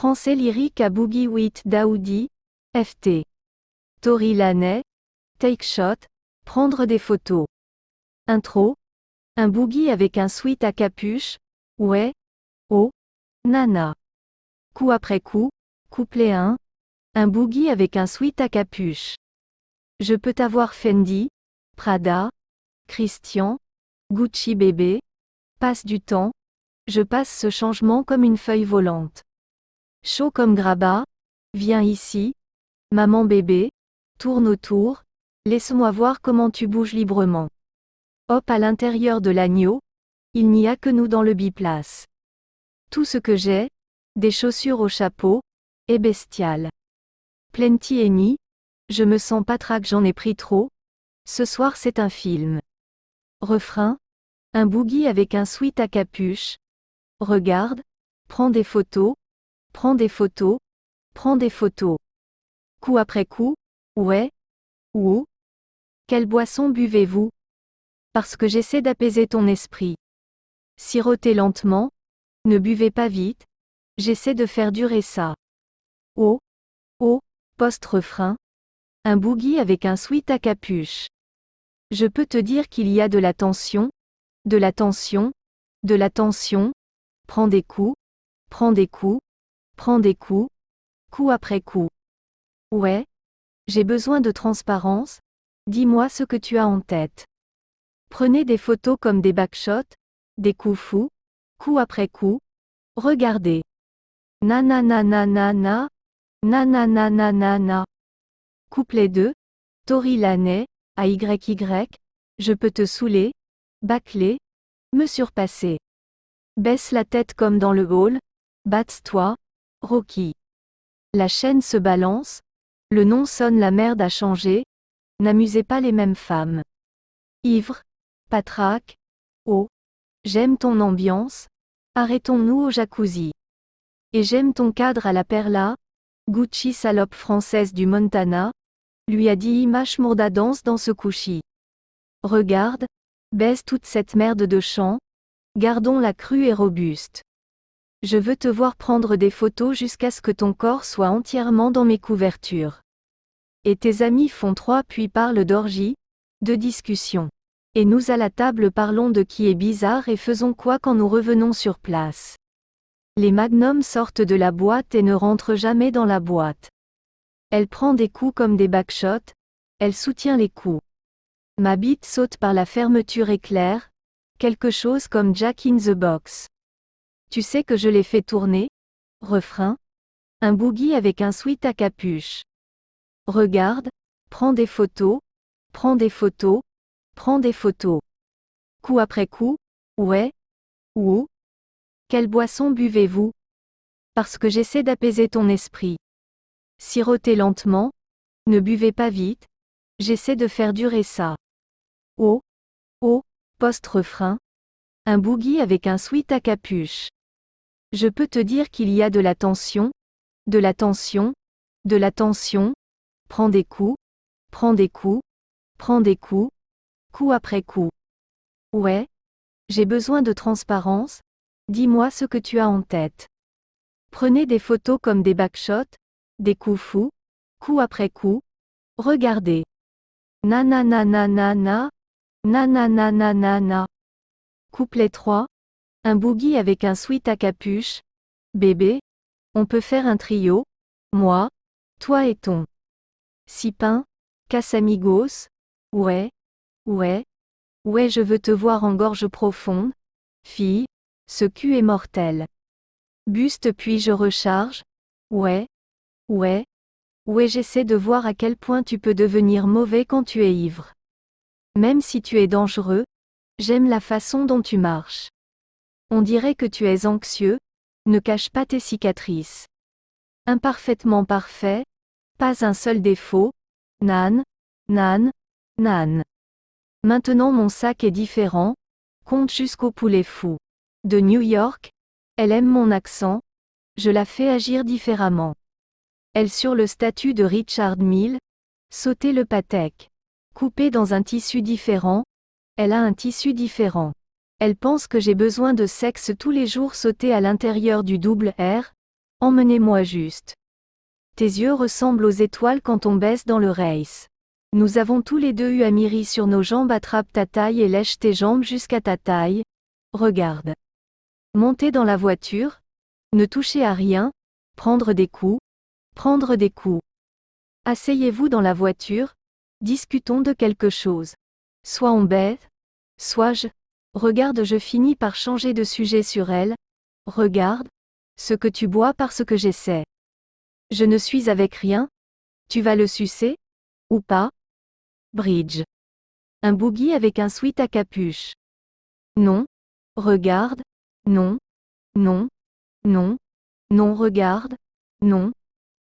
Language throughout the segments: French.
Français lyrique à Boogie with Daoudi, FT. Tori Laney, Take Shot, prendre des photos. Intro. Un boogie avec un sweat à capuche, ouais, oh, nana. Coup après coup, couplet 1. Un boogie avec un sweat à capuche. Je peux t'avoir Fendi, Prada, Christian, Gucci bébé. Passe du temps. Je passe ce changement comme une feuille volante. Chaud comme grabat. Viens ici. Maman bébé. Tourne autour. Laisse-moi voir comment tu bouges librement. Hop à l'intérieur de l'agneau. Il n'y a que nous dans le biplace. Tout ce que j'ai, des chaussures au chapeau, est bestial. Plenty Eni, je me sens pas traque j'en ai pris trop. Ce soir c'est un film. Refrain. Un boogie avec un sweat à capuche. Regarde. Prends des photos. Prends des photos. Prends des photos. Coup après coup. Ouais. Ou. Quelle boisson buvez-vous? Parce que j'essaie d'apaiser ton esprit. Sirotez lentement. Ne buvez pas vite. J'essaie de faire durer ça. Oh. Oh. Post-refrain. Un boogie avec un sweat à capuche. Je peux te dire qu'il y a de la tension, de la tension, de la tension. Prends des coups, prends des coups, prends des coups, coup après coup. Ouais. J'ai besoin de transparence. Dis-moi ce que tu as en tête. Prenez des photos comme des backshots, des coups fous, coup après coup. Regardez. Na na na na na na. Na na na na na na. Couplet 2. Tori Laney, AYY. Je peux te saouler. Bâcler. Me surpasser. Baisse la tête comme dans le hall. Batte-toi. Rocky. La chaîne se balance. Le nom sonne la merde a changé. N'amusez pas les mêmes femmes. Ivre. Patraque. Oh. J'aime ton ambiance. Arrêtons-nous au jacuzzi. Et j'aime ton cadre à la perla. Gucci salope française du Montana. Lui a dit Imash Mourda danse dans ce couchi. Regarde. Baisse toute cette merde de champ. Gardons la crue et robuste. Je veux te voir prendre des photos jusqu'à ce que ton corps soit entièrement dans mes couvertures. Et tes amis font trois puis parlent d'orgie, de discussion. Et nous à la table parlons de qui est bizarre et faisons quoi quand nous revenons sur place. Les magnums sortent de la boîte et ne rentrent jamais dans la boîte. Elle prend des coups comme des backshots, elle soutient les coups. Ma bite saute par la fermeture éclair, quelque chose comme Jack in the Box. Tu sais que je l'ai fait tourner? Refrain. Un boogie avec un sweat à capuche. Regarde, prends des photos, prends des photos, prends des photos. Coup après coup, ouais, ou. Quelle boisson buvez-vous? Parce que j'essaie d'apaiser ton esprit. Sirotez lentement. Ne buvez pas vite. J'essaie de faire durer ça. Oh. Oh. Post-refrain. Un boogie avec un sweat à capuche. Je peux te dire qu'il y a de la tension. De la tension. De la tension. Prends des coups. Prends des coups. Prends des coups. Coup après coup. Ouais. J'ai besoin de transparence. Dis-moi ce que tu as en tête. Prenez des photos comme des backshots, des coups fous, coup après coup. Regardez. Na na na na na na. Na na na na na na. Couplet 3. Un boogie avec un sweat à capuche. Bébé. On peut faire un trio. Moi. Toi et ton. Sipin. Casamigos. Ouais. Ouais. Ouais je veux te voir en gorge profonde. Fille. Ce cul est mortel. Buste puis je recharge. Ouais. Ouais. Ouais j'essaie de voir à quel point tu peux devenir mauvais quand tu es ivre. Même si tu es dangereux, j'aime la façon dont tu marches. On dirait que tu es anxieux, ne cache pas tes cicatrices. Imparfaitement parfait, pas un seul défaut, nan, nan, nan. Maintenant mon sac est différent, compte jusqu'au poulet fou. De New York, elle aime mon accent, je la fais agir différemment. Elle sur le statut de Richard Mill. Sauter le patek. Coupé dans un tissu différent. Elle a un tissu différent. Elle pense que j'ai besoin de sexe tous les jours sauter à l'intérieur du double R. Emmenez-moi juste. Tes yeux ressemblent aux étoiles quand on baisse dans le race. Nous avons tous les deux eu Amiri sur nos jambes attrape ta taille et lèche tes jambes jusqu'à ta taille. Regarde. Montez dans la voiture. Ne touchez à rien. Prendre des coups. Prendre des coups. Asseyez-vous dans la voiture. Discutons de quelque chose. Soit on bête. Soit je. Regarde, je finis par changer de sujet sur elle. Regarde. Ce que tu bois parce que j'essaie. Je ne suis avec rien. Tu vas le sucer? Ou pas? Bridge. Un boogie avec un sweat à capuche. Non. Regarde. Non. Non. Non. Non, regarde. Non.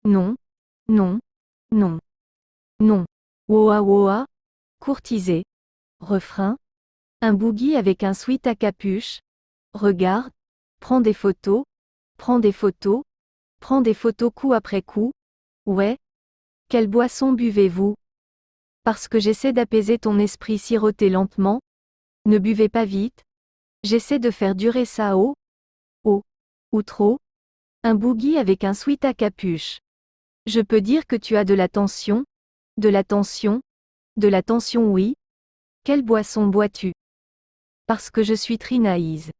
Non. Non. Non. Non. Woa woa. Courtiser. Refrain. Un boogie avec un sweat à capuche. Regarde. Prends des photos. Prends des photos. Prends des photos coup après coup. Ouais. Quelle boisson buvez-vous? Parce que j'essaie d'apaiser ton esprit siroté lentement. Ne buvez pas vite. J'essaie de faire durer ça au. Au. Ou trop. Un boogie avec un sweat à capuche. Je peux dire que tu as de la tension? De la tension? De la tension oui. Quelle boisson bois-tu? Parce que je suis trinaïse.